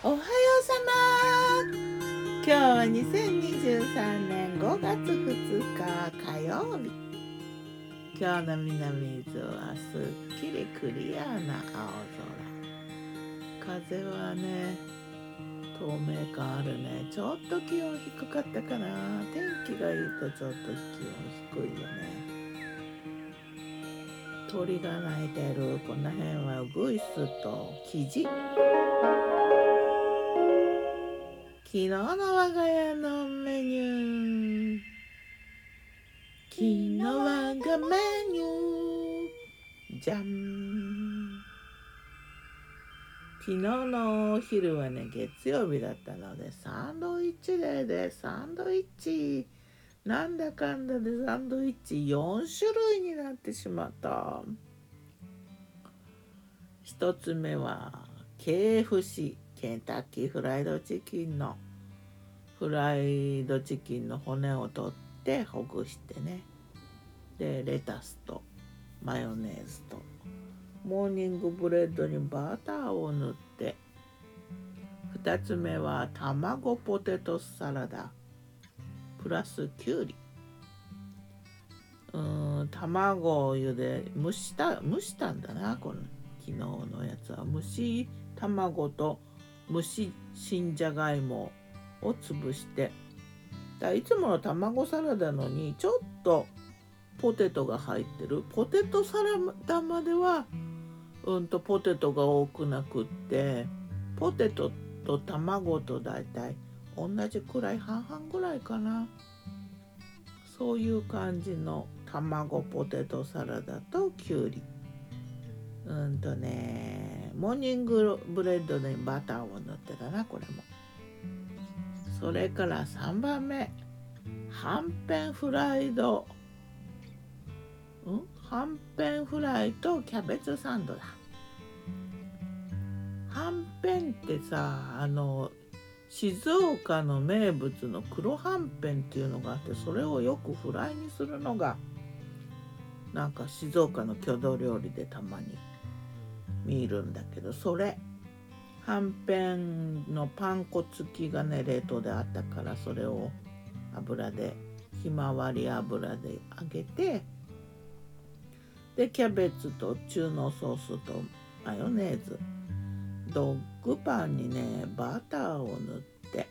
おはようさま。今日は2023年5月2日火曜日。今日の南伊豆はすっきりクリアな青空。風はね透明感あるね。ちょっと気温低かったかな。天気がいいとちょっと気温低いよね。鳥が鳴いてる。この辺はグイスとキジ。昨日の我が家のメニュー。昨日我がメニュー。じゃん昨日のお昼はね月曜日だったのでサンドイッチデーでサンドイッチ。なんだかんだでサンドイッチ4種類になってしまった。一つ目は KFC ケンタッキーフライドチキンの。フライドチキンの骨を取ってほぐしてね。でレタスとマヨネーズとモーニングブレッドにバターを塗って2つ目は卵ポテトサラダ。プラスきゅうりうん卵を茹で蒸した蒸したんだなこの昨日のやつは。蒸し卵と蒸し新じゃがいも。を潰して。だいつもの卵サラダのにちょっとポテトが入ってる。ポテトサラダまではうんとポテトが多くなくってポテトと卵と大体同じくらい半々ぐらいかな。そういう感じの卵ポテトサラダときゅうり。うんとねモーニングブレッドにバターを塗ってたなこれも。それから3番目。はんぺんフライド。ん？はんぺんフライとキャベツサンドだ。はんぺんってさあの静岡の名物の黒はんぺんっていうのがあってそれをよくフライにするのがなんか静岡の郷土料理でたまに見るんだけどそれはんぺんのパン粉付きがね冷凍であったからそれを油でひまわり油で揚げてでキャベツと中濃ソースとマヨネーズ。ドッグパンにねバターを塗って。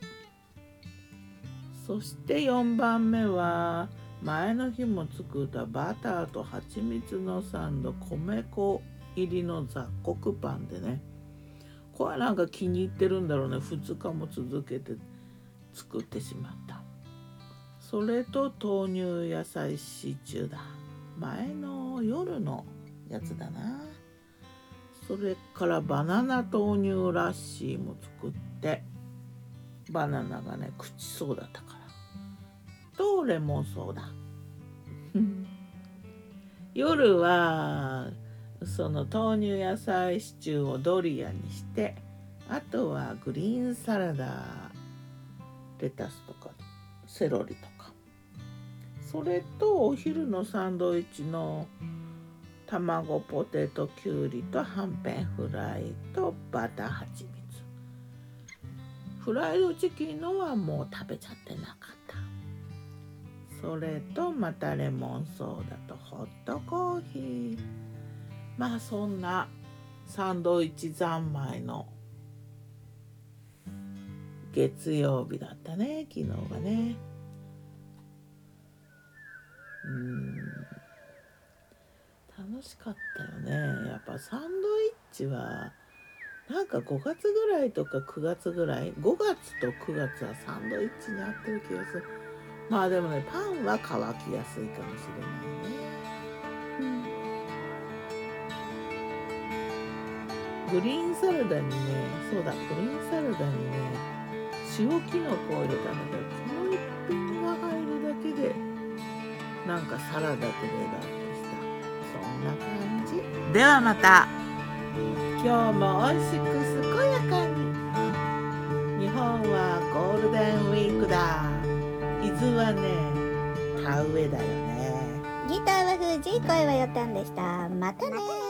そして4番目は前の日も作ったバターと蜂蜜のサンド米粉入りの雑穀パンでね。これなんか気に入ってるんだろうね。2日も続けて作ってしまった。それと豆乳野菜シチューだ。前の夜のやつだな。それからバナナ豆乳ラッシーも作って。バナナがね口そうだったから。とレモンソーダ夜はその豆乳野菜シチューをドリアにしてあとはグリーンサラダレタスとかセロリとか。それとお昼のサンドイッチの卵ポテトきゅうりとはんぺんフライとバターはちみつフライドチキンのはもう食べちゃってなかった。それとまたレモンソーダとホットコーヒー。まあそんなサンドイッチ三昧の月曜日だったね昨日はね。うん。楽しかったよね。やっぱサンドイッチはなんか5月ぐらいとか9月ぐらい5月と9月はサンドイッチに合ってる気がする。まあでもねパンは乾きやすいかもしれないね、グリーンサラダにねそうだグリーンサラダにね塩きのこを入れたんだけどこの一品が入るだけでなんかサラダとレダーとしたそんな感じではまた。今日も美味しく健やかに。日本はゴールデンウィークだ。伊豆はね田植えだよね。ギターは藤井声はよたんでした。またね